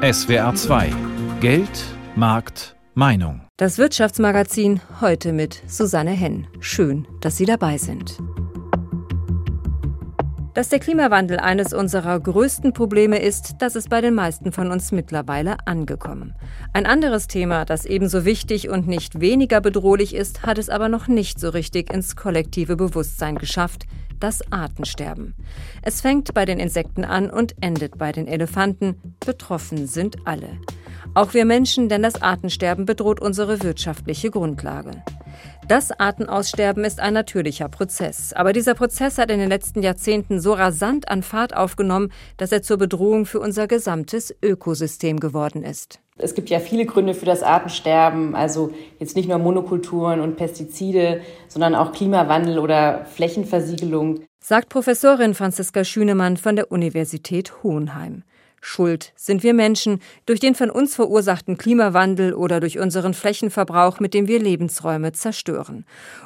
SWR 2 Geld, Markt, Meinung. Das Wirtschaftsmagazin heute mit Susanne Henn. Schön, dass Sie dabei sind. Dass der Klimawandel eines unserer größten Probleme ist, das ist bei den meisten von uns mittlerweile angekommen. Ein anderes Thema, das ebenso wichtig und nicht weniger bedrohlich ist, hat es aber noch nicht so richtig ins kollektive Bewusstsein geschafft, das Artensterben. Es fängt bei den Insekten an und endet bei den Elefanten. Betroffen sind alle. Auch wir Menschen, denn das Artensterben bedroht unsere wirtschaftliche Grundlage. Das Artenaussterben ist ein natürlicher Prozess. Aber dieser Prozess hat in den letzten Jahrzehnten so rasant an Fahrt aufgenommen, dass er zur Bedrohung für unser gesamtes Ökosystem geworden ist. Es gibt ja viele Gründe für das Artensterben, also jetzt nicht nur Monokulturen und Pestizide, sondern auch Klimawandel oder Flächenversiegelung. Sagt Professorin Franziska Schünemann von der Universität Hohenheim. Schuld sind wir Menschen durch den von uns verursachten Klimawandel oder durch unseren Flächenverbrauch, mit dem wir Lebensräume zerstören.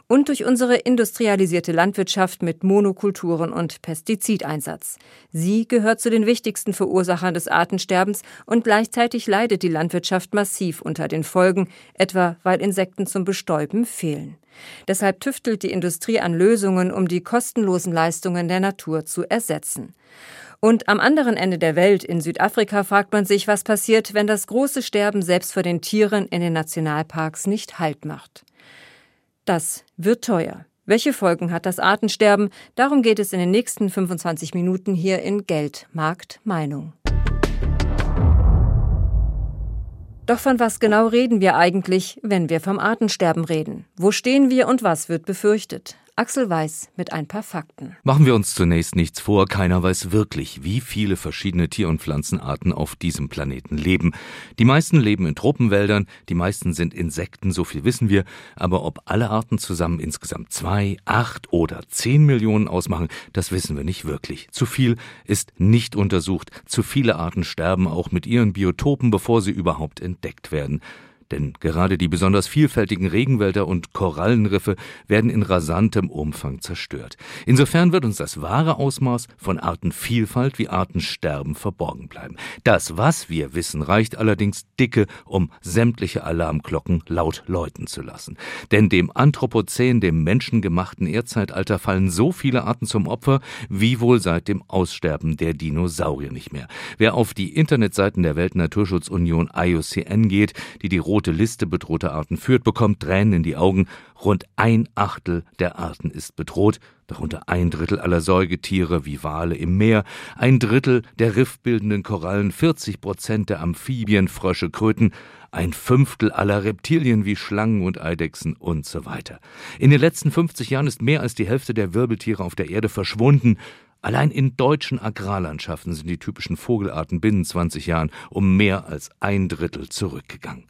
Und durch unsere industrialisierte Landwirtschaft mit Monokulturen und Pestizideinsatz. Sie gehört zu den wichtigsten Verursachern des Artensterbens und gleichzeitig leidet die Landwirtschaft massiv unter den Folgen, etwa weil Insekten zum Bestäuben fehlen. Deshalb tüftelt die Industrie an Lösungen, um die kostenlosen Leistungen der Natur zu ersetzen. Und am anderen Ende der Welt, in Südafrika, fragt man sich, was passiert, wenn das große Sterben selbst vor den Tieren in den Nationalparks nicht Halt macht. Das wird teuer. Welche Folgen hat das Artensterben? Darum geht es in den nächsten 25 Minuten hier in Geld, Markt, Meinung. Doch von was genau reden wir eigentlich, wenn wir vom Artensterben reden? Wo stehen wir und was wird befürchtet? Axel Weiß mit ein paar Fakten. Machen wir uns zunächst nichts vor, keiner weiß wirklich, wie viele verschiedene Tier- und Pflanzenarten auf diesem Planeten leben. Die meisten leben in Tropenwäldern, die meisten sind Insekten, so viel wissen wir, aber ob alle Arten zusammen insgesamt zwei, acht oder zehn Millionen ausmachen, das wissen wir nicht wirklich. Zu viel ist nicht untersucht, zu viele Arten sterben auch mit ihren Biotopen, bevor sie überhaupt entdeckt werden. Denn gerade die besonders vielfältigen Regenwälder und Korallenriffe werden in rasantem Umfang zerstört. Insofern wird uns das wahre Ausmaß von Artenvielfalt wie Artensterben verborgen bleiben. Das, was wir wissen, reicht allerdings dicke, um sämtliche Alarmglocken laut läuten zu lassen. Denn dem Anthropozän, dem menschengemachten Erdzeitalter, fallen so viele Arten zum Opfer, wie wohl seit dem Aussterben der Dinosaurier nicht mehr. Wer auf die Internetseiten der Weltnaturschutzunion IUCN geht, die die rote Liste bedrohter Arten führt, bekommt Tränen in die Augen. Rund ein Achtel der Arten ist bedroht, darunter ein Drittel aller Säugetiere wie Wale im Meer, ein Drittel der riffbildenden Korallen, 40 Prozent der Amphibien, Frösche, Kröten, ein Fünftel aller Reptilien wie Schlangen und Eidechsen und so weiter. In den letzten 50 Jahren ist mehr als die Hälfte der Wirbeltiere auf der Erde verschwunden. Allein in deutschen Agrarlandschaften sind die typischen Vogelarten binnen 20 Jahren um mehr als ein Drittel zurückgegangen.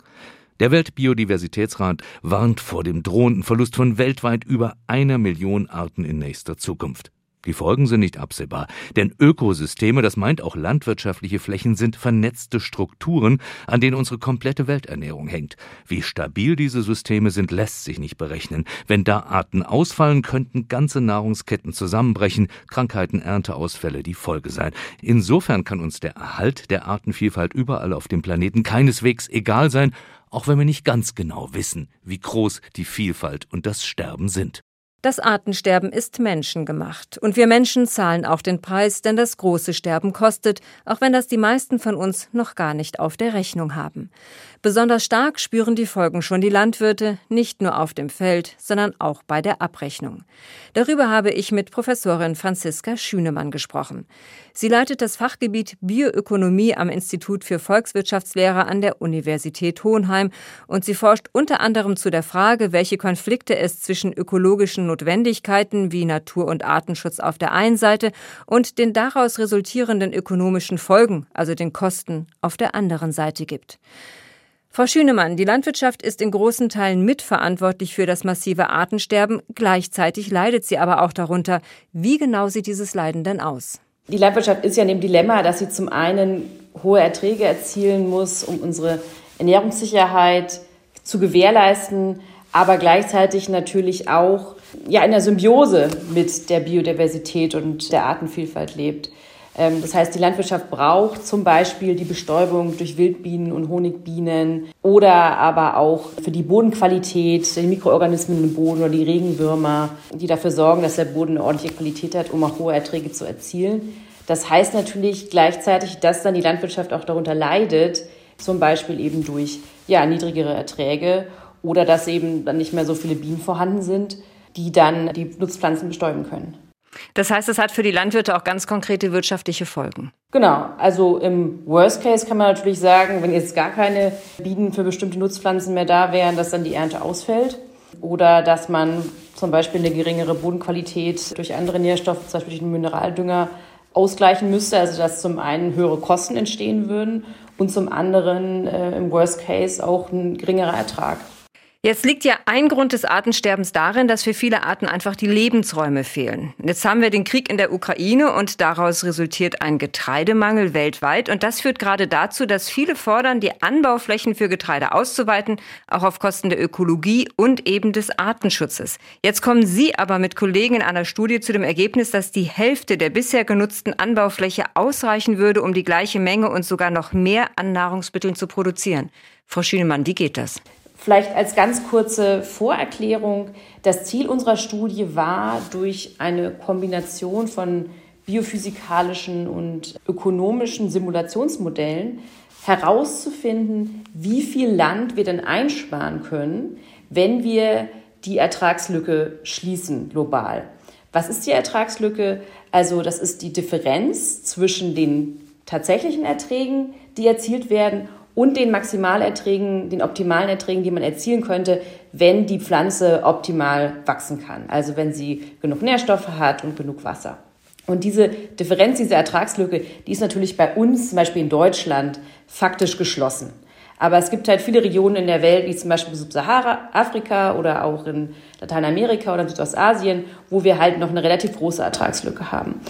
Der Weltbiodiversitätsrat warnt vor dem drohenden Verlust von weltweit über einer Million Arten in nächster Zukunft. Die Folgen sind nicht absehbar, denn Ökosysteme, das meint auch landwirtschaftliche Flächen, sind vernetzte Strukturen, an denen unsere komplette Welternährung hängt. Wie stabil diese Systeme sind, lässt sich nicht berechnen. Wenn da Arten ausfallen, könnten ganze Nahrungsketten zusammenbrechen, Krankheiten, Ernteausfälle die Folge sein. Insofern kann uns der Erhalt der Artenvielfalt überall auf dem Planeten keineswegs egal sein, auch wenn wir nicht ganz genau wissen, wie groß die Vielfalt und das Sterben sind. Das Artensterben ist menschengemacht. Und wir Menschen zahlen auch den Preis, denn das große Sterben kostet, auch wenn das die meisten von uns noch gar nicht auf der Rechnung haben. Besonders stark spüren die Folgen schon die Landwirte, nicht nur auf dem Feld, sondern auch bei der Abrechnung. Darüber habe ich mit Professorin Franziska Schünemann gesprochen. Sie leitet das Fachgebiet Bioökonomie am Institut für Volkswirtschaftslehre an der Universität Hohenheim und sie forscht unter anderem zu der Frage, welche Konflikte es zwischen ökologischen Notwendigkeiten wie Natur- und Artenschutz auf der einen Seite und den daraus resultierenden ökonomischen Folgen, also den Kosten, auf der anderen Seite gibt. Frau Schünemann, die Landwirtschaft ist in großen Teilen mitverantwortlich für das massive Artensterben. Gleichzeitig leidet sie aber auch darunter. Wie genau sieht dieses Leiden denn aus? Die Landwirtschaft ist ja in dem Dilemma, dass sie zum einen hohe Erträge erzielen muss, um unsere Ernährungssicherheit zu gewährleisten, aber gleichzeitig natürlich auch ja, in der Symbiose mit der Biodiversität und der Artenvielfalt lebt. Ähm, das heißt, die Landwirtschaft braucht zum Beispiel die Bestäubung durch Wildbienen und Honigbienen oder aber auch für die Bodenqualität, die Mikroorganismen im Boden oder die Regenwürmer, die dafür sorgen, dass der Boden eine ordentliche Qualität hat, um auch hohe Erträge zu erzielen. Das heißt natürlich gleichzeitig, dass dann die Landwirtschaft auch darunter leidet, zum Beispiel eben durch ja, niedrigere Erträge oder dass eben dann nicht mehr so viele Bienen vorhanden sind, die dann die Nutzpflanzen bestäuben können. Das heißt, es hat für die Landwirte auch ganz konkrete wirtschaftliche Folgen. Genau. Also im Worst Case kann man natürlich sagen, wenn jetzt gar keine Bienen für bestimmte Nutzpflanzen mehr da wären, dass dann die Ernte ausfällt. Oder dass man zum Beispiel eine geringere Bodenqualität durch andere Nährstoffe, zum Beispiel durch den Mineraldünger, ausgleichen müsste. Also dass zum einen höhere Kosten entstehen würden und zum anderen äh, im Worst Case auch ein geringerer Ertrag. Jetzt liegt ja ein Grund des Artensterbens darin, dass für viele Arten einfach die Lebensräume fehlen. Jetzt haben wir den Krieg in der Ukraine und daraus resultiert ein Getreidemangel weltweit. Und das führt gerade dazu, dass viele fordern, die Anbauflächen für Getreide auszuweiten, auch auf Kosten der Ökologie und eben des Artenschutzes. Jetzt kommen Sie aber mit Kollegen in einer Studie zu dem Ergebnis, dass die Hälfte der bisher genutzten Anbaufläche ausreichen würde, um die gleiche Menge und sogar noch mehr an Nahrungsmitteln zu produzieren. Frau Schünemann, wie geht das? Vielleicht als ganz kurze Vorerklärung. Das Ziel unserer Studie war, durch eine Kombination von biophysikalischen und ökonomischen Simulationsmodellen herauszufinden, wie viel Land wir denn einsparen können, wenn wir die Ertragslücke schließen global. Was ist die Ertragslücke? Also das ist die Differenz zwischen den tatsächlichen Erträgen, die erzielt werden, und den Maximalerträgen, den optimalen Erträgen, die man erzielen könnte, wenn die Pflanze optimal wachsen kann. Also wenn sie genug Nährstoffe hat und genug Wasser. Und diese Differenz, diese Ertragslücke, die ist natürlich bei uns, zum Beispiel in Deutschland, faktisch geschlossen. Aber es gibt halt viele Regionen in der Welt, wie zum Beispiel Subsahara-Afrika oder auch in Lateinamerika oder in Südostasien, wo wir halt noch eine relativ große Ertragslücke haben.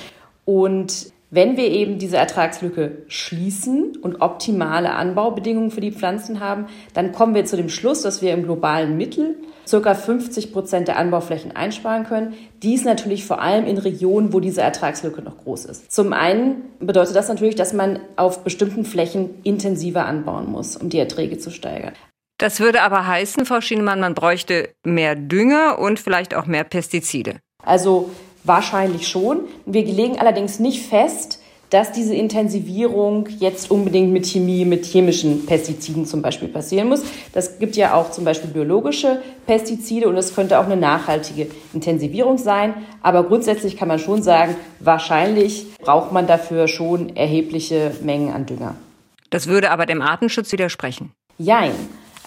Und wenn wir eben diese Ertragslücke schließen und optimale Anbaubedingungen für die Pflanzen haben, dann kommen wir zu dem Schluss, dass wir im globalen Mittel circa 50 Prozent der Anbauflächen einsparen können. Dies natürlich vor allem in Regionen, wo diese Ertragslücke noch groß ist. Zum einen bedeutet das natürlich, dass man auf bestimmten Flächen intensiver anbauen muss, um die Erträge zu steigern. Das würde aber heißen, Frau Schienemann, man bräuchte mehr Dünger und vielleicht auch mehr Pestizide. Also Wahrscheinlich schon. Wir legen allerdings nicht fest, dass diese Intensivierung jetzt unbedingt mit Chemie, mit chemischen Pestiziden zum Beispiel passieren muss. Das gibt ja auch zum Beispiel biologische Pestizide und es könnte auch eine nachhaltige Intensivierung sein. Aber grundsätzlich kann man schon sagen, wahrscheinlich braucht man dafür schon erhebliche Mengen an Dünger. Das würde aber dem Artenschutz widersprechen. Jein.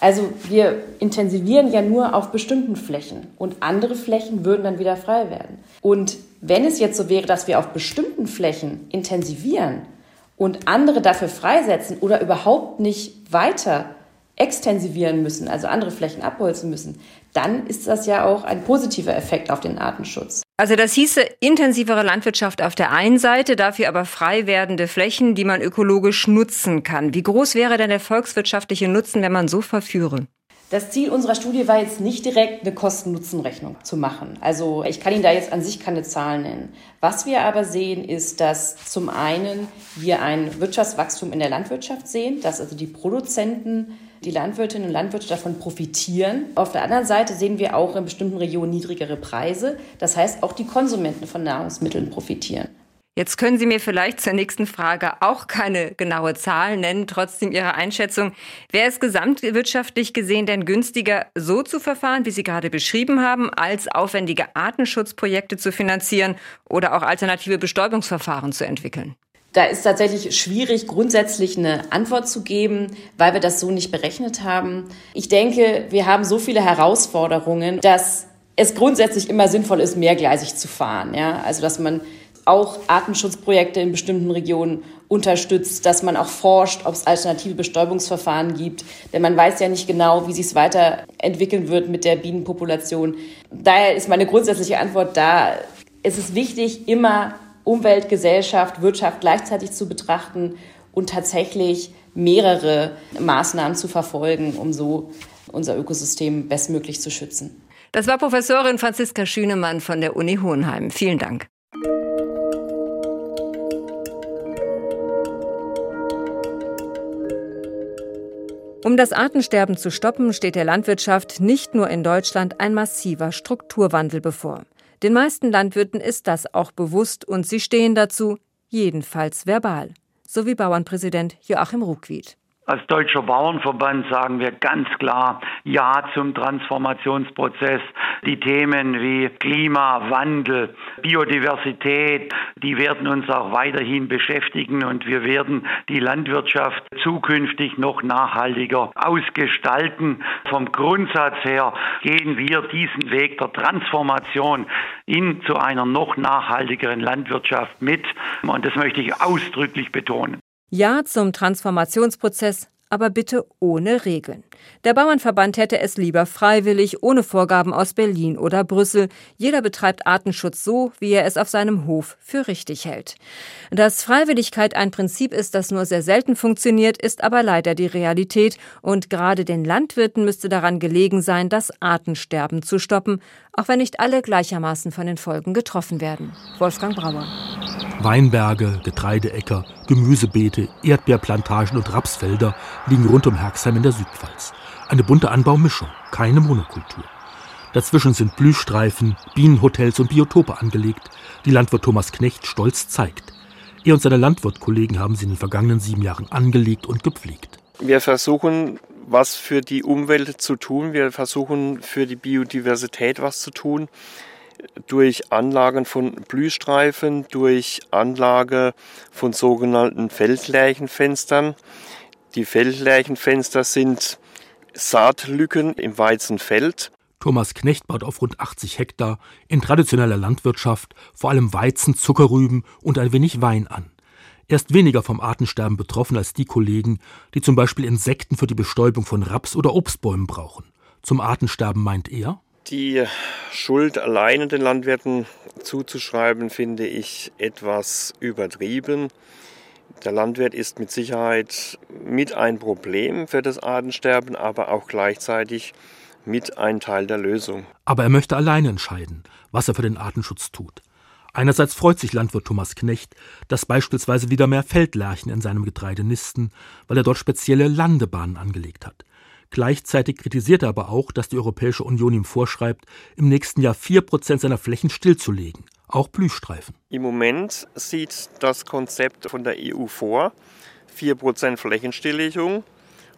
Also wir intensivieren ja nur auf bestimmten Flächen und andere Flächen würden dann wieder frei werden. Und wenn es jetzt so wäre, dass wir auf bestimmten Flächen intensivieren und andere dafür freisetzen oder überhaupt nicht weiter extensivieren müssen, also andere Flächen abholzen müssen, dann ist das ja auch ein positiver Effekt auf den Artenschutz. Also das hieße intensivere Landwirtschaft auf der einen Seite, dafür aber frei werdende Flächen, die man ökologisch nutzen kann. Wie groß wäre denn der volkswirtschaftliche Nutzen, wenn man so verführe? Das Ziel unserer Studie war jetzt nicht direkt eine Kosten-Nutzen-Rechnung zu machen. Also ich kann Ihnen da jetzt an sich keine Zahlen nennen. Was wir aber sehen, ist, dass zum einen wir ein Wirtschaftswachstum in der Landwirtschaft sehen, dass also die Produzenten die Landwirtinnen und Landwirte davon profitieren. Auf der anderen Seite sehen wir auch in bestimmten Regionen niedrigere Preise. Das heißt, auch die Konsumenten von Nahrungsmitteln profitieren. Jetzt können Sie mir vielleicht zur nächsten Frage auch keine genaue Zahl nennen, trotzdem Ihre Einschätzung. Wäre es gesamtwirtschaftlich gesehen denn günstiger, so zu verfahren, wie Sie gerade beschrieben haben, als aufwendige Artenschutzprojekte zu finanzieren oder auch alternative Bestäubungsverfahren zu entwickeln? Da ist tatsächlich schwierig, grundsätzlich eine Antwort zu geben, weil wir das so nicht berechnet haben. Ich denke, wir haben so viele Herausforderungen, dass es grundsätzlich immer sinnvoll ist, mehrgleisig zu fahren. Ja? Also, dass man auch Artenschutzprojekte in bestimmten Regionen unterstützt, dass man auch forscht, ob es alternative Bestäubungsverfahren gibt. Denn man weiß ja nicht genau, wie sich es weiterentwickeln wird mit der Bienenpopulation. Daher ist meine grundsätzliche Antwort da. Es ist wichtig, immer Umwelt, Gesellschaft, Wirtschaft gleichzeitig zu betrachten und tatsächlich mehrere Maßnahmen zu verfolgen, um so unser Ökosystem bestmöglich zu schützen. Das war Professorin Franziska Schünemann von der Uni Hohenheim. Vielen Dank. Um das Artensterben zu stoppen, steht der Landwirtschaft nicht nur in Deutschland ein massiver Strukturwandel bevor. Den meisten Landwirten ist das auch bewusst und sie stehen dazu, jedenfalls verbal. So wie Bauernpräsident Joachim Ruckwied. Als Deutscher Bauernverband sagen wir ganz klar Ja zum Transformationsprozess. Die Themen wie Klimawandel, Biodiversität, die werden uns auch weiterhin beschäftigen und wir werden die Landwirtschaft zukünftig noch nachhaltiger ausgestalten. Vom Grundsatz her gehen wir diesen Weg der Transformation in zu einer noch nachhaltigeren Landwirtschaft mit und das möchte ich ausdrücklich betonen. Ja zum Transformationsprozess, aber bitte ohne Regeln. Der Bauernverband hätte es lieber freiwillig, ohne Vorgaben aus Berlin oder Brüssel. Jeder betreibt Artenschutz so, wie er es auf seinem Hof für richtig hält. Dass Freiwilligkeit ein Prinzip ist, das nur sehr selten funktioniert, ist aber leider die Realität. Und gerade den Landwirten müsste daran gelegen sein, das Artensterben zu stoppen, auch wenn nicht alle gleichermaßen von den Folgen getroffen werden. Wolfgang Brauer. Weinberge, Getreideäcker, Gemüsebeete, Erdbeerplantagen und Rapsfelder liegen rund um Herxheim in der Südpfalz. Eine bunte Anbaumischung, keine Monokultur. Dazwischen sind Blühstreifen, Bienenhotels und Biotope angelegt, die Landwirt Thomas Knecht stolz zeigt. Er und seine Landwirtkollegen haben sie in den vergangenen sieben Jahren angelegt und gepflegt. Wir versuchen, was für die Umwelt zu tun. Wir versuchen, für die Biodiversität was zu tun durch Anlagen von Blühstreifen, durch Anlage von sogenannten Feldlärchenfenstern. Die Feldlärchenfenster sind Saatlücken im Weizenfeld. Thomas Knecht baut auf rund 80 Hektar in traditioneller Landwirtschaft vor allem Weizen, Zuckerrüben und ein wenig Wein an. Er ist weniger vom Artensterben betroffen als die Kollegen, die zum Beispiel Insekten für die Bestäubung von Raps- oder Obstbäumen brauchen. Zum Artensterben meint er, die Schuld alleine den Landwirten zuzuschreiben, finde ich etwas übertrieben. Der Landwirt ist mit Sicherheit mit ein Problem für das Artensterben, aber auch gleichzeitig mit ein Teil der Lösung. Aber er möchte alleine entscheiden, was er für den Artenschutz tut. Einerseits freut sich Landwirt Thomas Knecht, dass beispielsweise wieder mehr Feldlärchen in seinem Getreide nisten, weil er dort spezielle Landebahnen angelegt hat. Gleichzeitig kritisiert er aber auch, dass die Europäische Union ihm vorschreibt, im nächsten Jahr vier Prozent seiner Flächen stillzulegen, auch Blühstreifen. Im Moment sieht das Konzept von der EU vor, vier Prozent Flächenstilllegung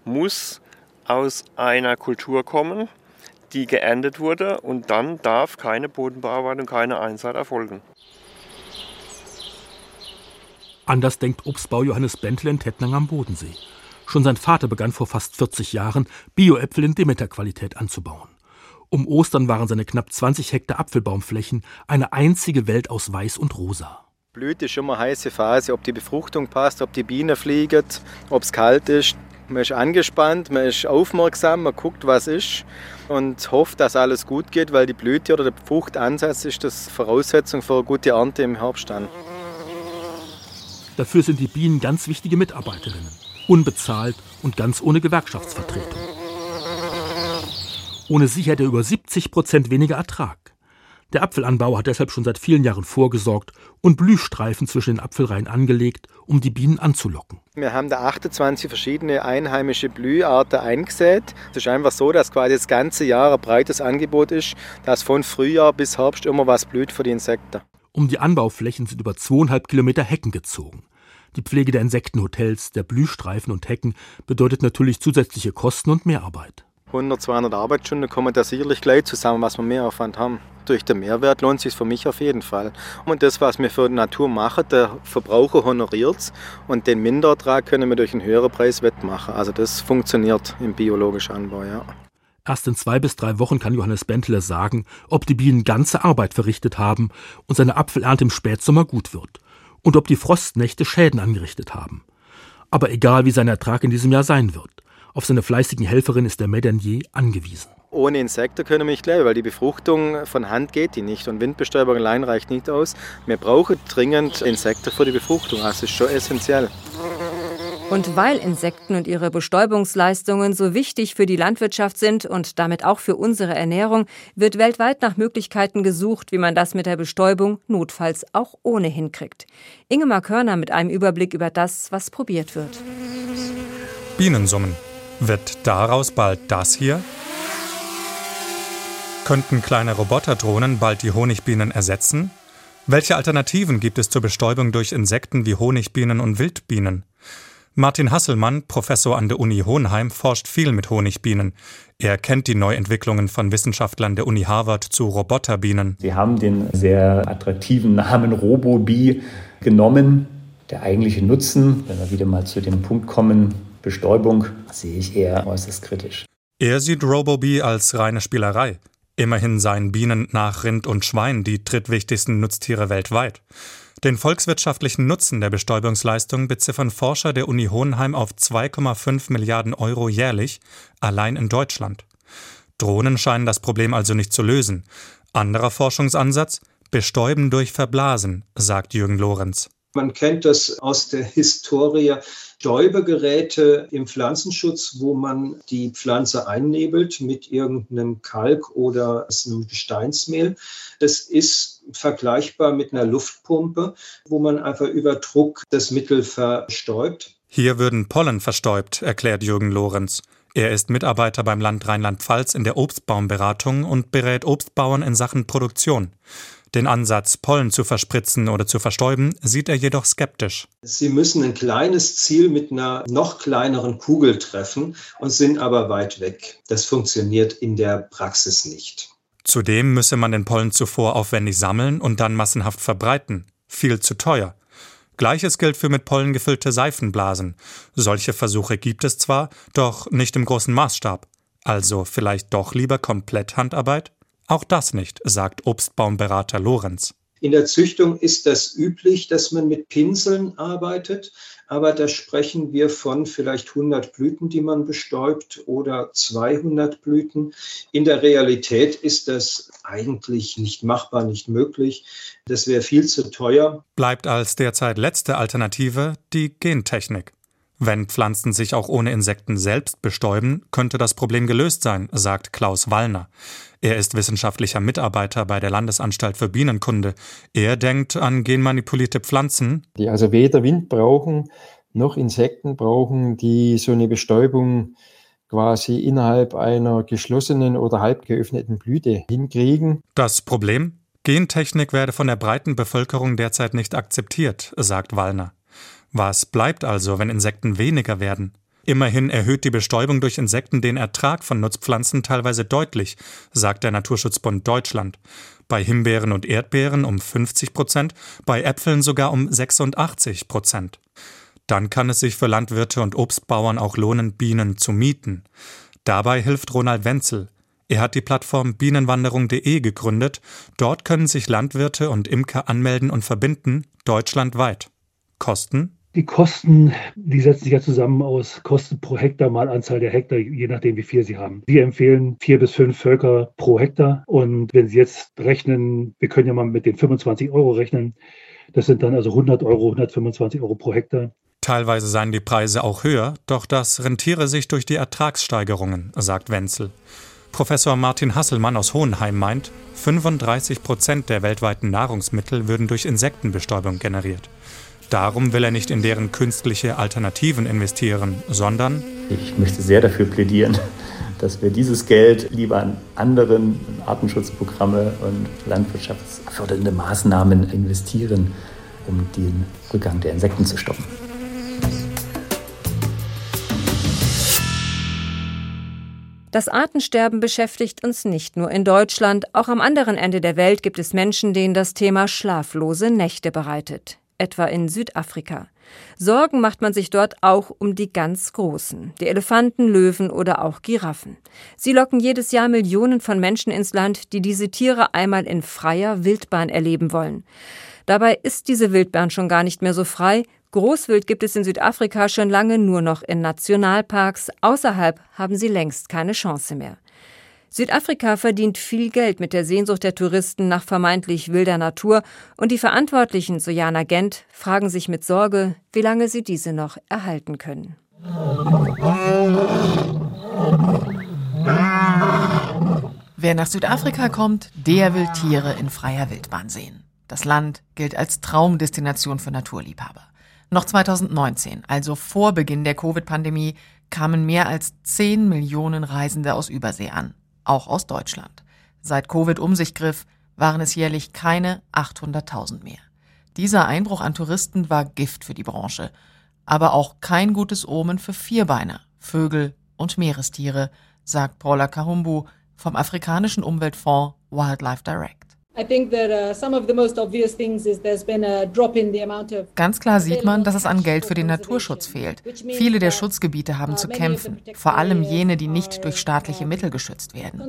muss aus einer Kultur kommen, die geerntet wurde und dann darf keine Bodenbearbeitung, keine Einsaat erfolgen. Anders denkt Obstbau Johannes Bentle in Tettnang am Bodensee. Schon sein Vater begann vor fast 40 Jahren, Bioäpfel in Demeter-Qualität anzubauen. Um Ostern waren seine knapp 20 Hektar Apfelbaumflächen eine einzige Welt aus Weiß und Rosa. Blüte ist immer eine heiße Phase, ob die Befruchtung passt, ob die Biene fliegt, ob es kalt ist. Man ist angespannt, man ist aufmerksam, man guckt, was ist und hofft, dass alles gut geht, weil die Blüte oder der Fruchtansatz ist das Voraussetzung für eine gute Ernte im Herbst dann. Dafür sind die Bienen ganz wichtige Mitarbeiterinnen unbezahlt und ganz ohne Gewerkschaftsvertretung. Ohne sie hätte er über 70 Prozent weniger Ertrag. Der Apfelanbauer hat deshalb schon seit vielen Jahren vorgesorgt und Blühstreifen zwischen den Apfelreihen angelegt, um die Bienen anzulocken. Wir haben da 28 verschiedene einheimische Blüharten eingesät. Es ist einfach so, dass quasi das ganze Jahr ein breites Angebot ist, dass von Frühjahr bis Herbst immer was blüht für die Insekten. Um die Anbauflächen sind über zweieinhalb Kilometer Hecken gezogen. Die Pflege der Insektenhotels, der Blühstreifen und Hecken bedeutet natürlich zusätzliche Kosten und Mehrarbeit. 100, 200 Arbeitsstunden kommen da sicherlich gleich zusammen, was wir Mehraufwand haben. Durch den Mehrwert lohnt sich für mich auf jeden Fall. Und das, was wir für die Natur machen, der Verbraucher honoriert es und den Minderertrag können wir durch einen höheren Preis wettmachen. Also das funktioniert im biologischen Anbau, ja. Erst in zwei bis drei Wochen kann Johannes Bentele sagen, ob die Bienen ganze Arbeit verrichtet haben und seine Apfelernte im Spätsommer gut wird und ob die Frostnächte Schäden angerichtet haben. Aber egal wie sein Ertrag in diesem Jahr sein wird, auf seine fleißigen Helferin ist der Medanier angewiesen. Ohne Insekten können wir nicht leben, weil die Befruchtung von Hand geht die nicht und Windbestäubung allein reicht nicht aus. Wir brauchen dringend Insekten für die Befruchtung, das ist schon essentiell. Und weil Insekten und ihre Bestäubungsleistungen so wichtig für die Landwirtschaft sind und damit auch für unsere Ernährung, wird weltweit nach Möglichkeiten gesucht, wie man das mit der Bestäubung notfalls auch ohnehin kriegt. Ingemar Körner mit einem Überblick über das, was probiert wird. Bienen summen. Wird daraus bald das hier? Könnten kleine Roboterdrohnen bald die Honigbienen ersetzen? Welche Alternativen gibt es zur Bestäubung durch Insekten wie Honigbienen und Wildbienen? Martin Hasselmann, Professor an der Uni Hohenheim, forscht viel mit Honigbienen. Er kennt die Neuentwicklungen von Wissenschaftlern der Uni Harvard zu Roboterbienen. Sie haben den sehr attraktiven Namen Robobee genommen. Der eigentliche Nutzen, wenn wir wieder mal zu dem Punkt kommen, Bestäubung, sehe ich eher äußerst kritisch. Er sieht Robobee als reine Spielerei. Immerhin seien Bienen nach Rind und Schwein die drittwichtigsten Nutztiere weltweit. Den volkswirtschaftlichen Nutzen der Bestäubungsleistung beziffern Forscher der Uni Hohenheim auf 2,5 Milliarden Euro jährlich, allein in Deutschland. Drohnen scheinen das Problem also nicht zu lösen. Anderer Forschungsansatz? Bestäuben durch Verblasen, sagt Jürgen Lorenz. Man kennt das aus der Historie. Stäubegeräte im Pflanzenschutz, wo man die Pflanze einnebelt mit irgendeinem Kalk oder einem Gesteinsmehl. Das ist vergleichbar mit einer Luftpumpe, wo man einfach über Druck das Mittel verstäubt. Hier würden Pollen verstäubt, erklärt Jürgen Lorenz. Er ist Mitarbeiter beim Land Rheinland-Pfalz in der Obstbaumberatung und berät Obstbauern in Sachen Produktion. Den Ansatz, Pollen zu verspritzen oder zu verstäuben, sieht er jedoch skeptisch. Sie müssen ein kleines Ziel mit einer noch kleineren Kugel treffen und sind aber weit weg. Das funktioniert in der Praxis nicht. Zudem müsse man den Pollen zuvor aufwendig sammeln und dann massenhaft verbreiten. Viel zu teuer. Gleiches gilt für mit Pollen gefüllte Seifenblasen. Solche Versuche gibt es zwar, doch nicht im großen Maßstab. Also vielleicht doch lieber komplett Handarbeit? Auch das nicht, sagt Obstbaumberater Lorenz. In der Züchtung ist das üblich, dass man mit Pinseln arbeitet, aber da sprechen wir von vielleicht 100 Blüten, die man bestäubt oder 200 Blüten. In der Realität ist das eigentlich nicht machbar, nicht möglich. Das wäre viel zu teuer. Bleibt als derzeit letzte Alternative die Gentechnik. Wenn Pflanzen sich auch ohne Insekten selbst bestäuben, könnte das Problem gelöst sein, sagt Klaus Wallner. Er ist wissenschaftlicher Mitarbeiter bei der Landesanstalt für Bienenkunde. Er denkt an genmanipulierte Pflanzen, die also weder Wind brauchen noch Insekten brauchen, die so eine Bestäubung quasi innerhalb einer geschlossenen oder halb geöffneten Blüte hinkriegen. Das Problem? Gentechnik werde von der breiten Bevölkerung derzeit nicht akzeptiert, sagt Wallner. Was bleibt also, wenn Insekten weniger werden? Immerhin erhöht die Bestäubung durch Insekten den Ertrag von Nutzpflanzen teilweise deutlich, sagt der Naturschutzbund Deutschland. Bei Himbeeren und Erdbeeren um 50 Prozent, bei Äpfeln sogar um 86 Prozent. Dann kann es sich für Landwirte und Obstbauern auch lohnen, Bienen zu mieten. Dabei hilft Ronald Wenzel. Er hat die Plattform bienenwanderung.de gegründet. Dort können sich Landwirte und Imker anmelden und verbinden, deutschlandweit. Kosten die Kosten, die setzen sich ja zusammen aus Kosten pro Hektar mal Anzahl der Hektar, je nachdem, wie viel Sie haben. Wir empfehlen vier bis fünf Völker pro Hektar. Und wenn Sie jetzt rechnen, wir können ja mal mit den 25 Euro rechnen, das sind dann also 100 Euro, 125 Euro pro Hektar. Teilweise seien die Preise auch höher, doch das rentiere sich durch die Ertragssteigerungen, sagt Wenzel. Professor Martin Hasselmann aus Hohenheim meint, 35 Prozent der weltweiten Nahrungsmittel würden durch Insektenbestäubung generiert. Darum will er nicht in deren künstliche Alternativen investieren, sondern ich möchte sehr dafür plädieren, dass wir dieses Geld lieber an anderen Artenschutzprogramme und landwirtschaftsfördernde Maßnahmen investieren, um den Rückgang der Insekten zu stoppen. Das Artensterben beschäftigt uns nicht nur in Deutschland, auch am anderen Ende der Welt gibt es Menschen, denen das Thema schlaflose Nächte bereitet etwa in Südafrika. Sorgen macht man sich dort auch um die ganz Großen, die Elefanten, Löwen oder auch Giraffen. Sie locken jedes Jahr Millionen von Menschen ins Land, die diese Tiere einmal in freier Wildbahn erleben wollen. Dabei ist diese Wildbahn schon gar nicht mehr so frei. Großwild gibt es in Südafrika schon lange nur noch in Nationalparks. Außerhalb haben sie längst keine Chance mehr. Südafrika verdient viel Geld mit der Sehnsucht der Touristen nach vermeintlich wilder Natur und die Verantwortlichen, so Jana Gent, fragen sich mit Sorge, wie lange sie diese noch erhalten können. Wer nach Südafrika kommt, der will Tiere in freier Wildbahn sehen. Das Land gilt als Traumdestination für Naturliebhaber. Noch 2019, also vor Beginn der Covid-Pandemie, kamen mehr als 10 Millionen Reisende aus Übersee an, auch aus Deutschland. Seit Covid um sich griff, waren es jährlich keine 800.000 mehr. Dieser Einbruch an Touristen war Gift für die Branche, aber auch kein gutes Omen für Vierbeiner, Vögel und Meerestiere, sagt Paula Kahumbu vom afrikanischen Umweltfonds Wildlife Direct. Ganz klar sieht man, dass es an Geld für den Naturschutz fehlt. Viele der Schutzgebiete haben zu kämpfen, vor allem jene, die nicht durch staatliche Mittel geschützt werden.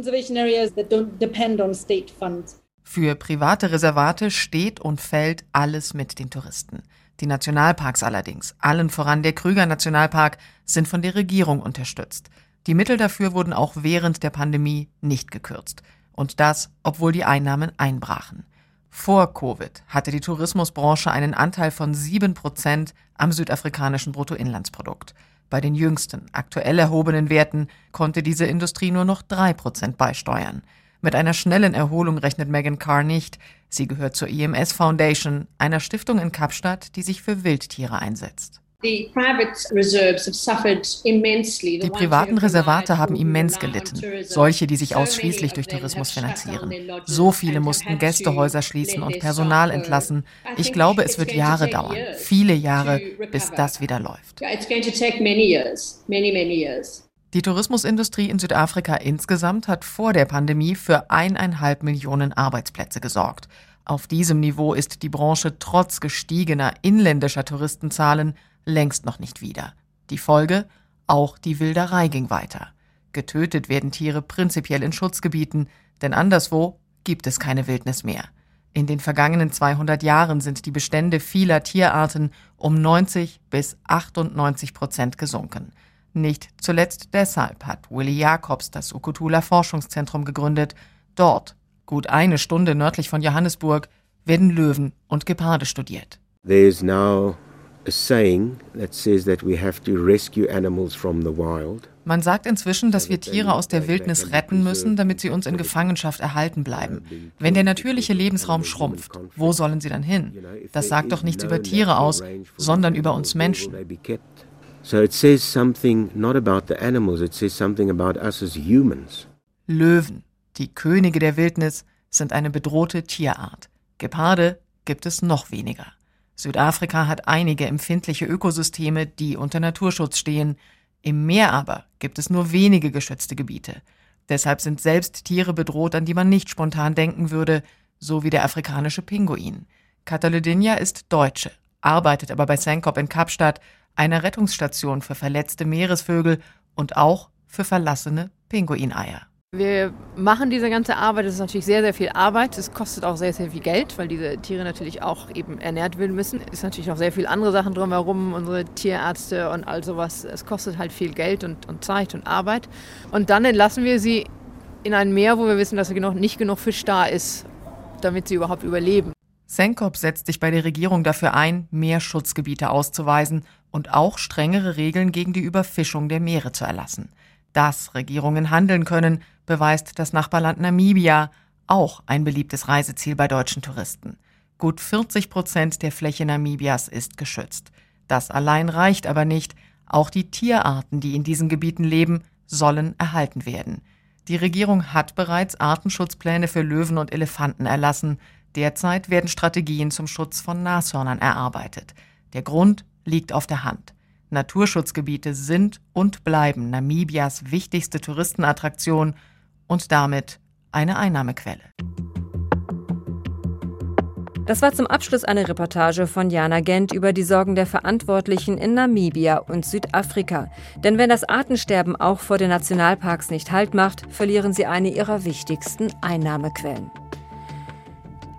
Für private Reservate steht und fällt alles mit den Touristen. Die Nationalparks allerdings, allen voran der Krüger Nationalpark, sind von der Regierung unterstützt. Die Mittel dafür wurden auch während der Pandemie nicht gekürzt. Und das, obwohl die Einnahmen einbrachen. Vor Covid hatte die Tourismusbranche einen Anteil von sieben Prozent am südafrikanischen Bruttoinlandsprodukt. Bei den jüngsten, aktuell erhobenen Werten konnte diese Industrie nur noch drei Prozent beisteuern. Mit einer schnellen Erholung rechnet Megan Carr nicht. Sie gehört zur EMS Foundation, einer Stiftung in Kapstadt, die sich für Wildtiere einsetzt. Die privaten Reservate haben immens gelitten, solche, die sich ausschließlich durch Tourismus finanzieren. So viele mussten Gästehäuser schließen und Personal entlassen. Ich glaube, es wird Jahre dauern, viele Jahre, bis das wieder läuft. Die Tourismusindustrie in Südafrika insgesamt hat vor der Pandemie für eineinhalb Millionen Arbeitsplätze gesorgt. Auf diesem Niveau ist die Branche trotz gestiegener inländischer Touristenzahlen längst noch nicht wieder. Die Folge? Auch die Wilderei ging weiter. Getötet werden Tiere prinzipiell in Schutzgebieten, denn anderswo gibt es keine Wildnis mehr. In den vergangenen 200 Jahren sind die Bestände vieler Tierarten um 90 bis 98 Prozent gesunken. Nicht zuletzt deshalb hat Willy Jacobs das Ukutula Forschungszentrum gegründet. Dort, gut eine Stunde nördlich von Johannesburg, werden Löwen und Geparde studiert. There is now man sagt inzwischen, dass wir Tiere aus der Wildnis retten müssen, damit sie uns in Gefangenschaft erhalten bleiben. Wenn der natürliche Lebensraum schrumpft, wo sollen sie dann hin? Das sagt doch nichts über Tiere aus, sondern über uns Menschen. Löwen, die Könige der Wildnis, sind eine bedrohte Tierart. Geparde gibt es noch weniger. Südafrika hat einige empfindliche Ökosysteme, die unter Naturschutz stehen. Im Meer aber gibt es nur wenige geschützte Gebiete. Deshalb sind selbst Tiere bedroht, an die man nicht spontan denken würde, so wie der afrikanische Pinguin. Cataledinha ist Deutsche, arbeitet aber bei Senkop in Kapstadt, einer Rettungsstation für verletzte Meeresvögel und auch für verlassene Pinguineier. Wir machen diese ganze Arbeit. Es ist natürlich sehr, sehr viel Arbeit. Es kostet auch sehr, sehr viel Geld, weil diese Tiere natürlich auch eben ernährt werden müssen. Es ist natürlich noch sehr viel andere Sachen drumherum, unsere Tierärzte und all sowas. Es kostet halt viel Geld und, und Zeit und Arbeit. Und dann entlassen wir sie in ein Meer, wo wir wissen, dass nicht genug Fisch da ist, damit sie überhaupt überleben. Senkop setzt sich bei der Regierung dafür ein, mehr Schutzgebiete auszuweisen und auch strengere Regeln gegen die Überfischung der Meere zu erlassen. Dass Regierungen handeln können, beweist das Nachbarland Namibia, auch ein beliebtes Reiseziel bei deutschen Touristen. Gut 40 Prozent der Fläche Namibias ist geschützt. Das allein reicht aber nicht. Auch die Tierarten, die in diesen Gebieten leben, sollen erhalten werden. Die Regierung hat bereits Artenschutzpläne für Löwen und Elefanten erlassen. Derzeit werden Strategien zum Schutz von Nashörnern erarbeitet. Der Grund liegt auf der Hand. Naturschutzgebiete sind und bleiben Namibias wichtigste Touristenattraktion und damit eine Einnahmequelle. Das war zum Abschluss eine Reportage von Jana Gent über die Sorgen der Verantwortlichen in Namibia und Südafrika. Denn wenn das Artensterben auch vor den Nationalparks nicht Halt macht, verlieren sie eine ihrer wichtigsten Einnahmequellen.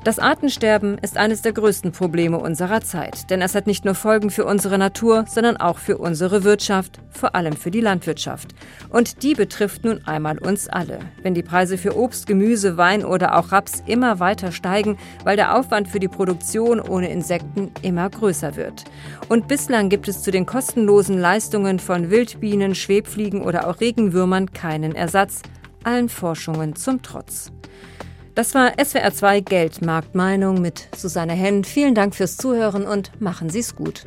Das Artensterben ist eines der größten Probleme unserer Zeit, denn es hat nicht nur Folgen für unsere Natur, sondern auch für unsere Wirtschaft, vor allem für die Landwirtschaft. Und die betrifft nun einmal uns alle. Wenn die Preise für Obst, Gemüse, Wein oder auch Raps immer weiter steigen, weil der Aufwand für die Produktion ohne Insekten immer größer wird. Und bislang gibt es zu den kostenlosen Leistungen von Wildbienen, Schwebfliegen oder auch Regenwürmern keinen Ersatz, allen Forschungen zum Trotz. Das war SWR2 Geldmarktmeinung mit Susanne Henn. Vielen Dank fürs Zuhören und machen Sie es gut.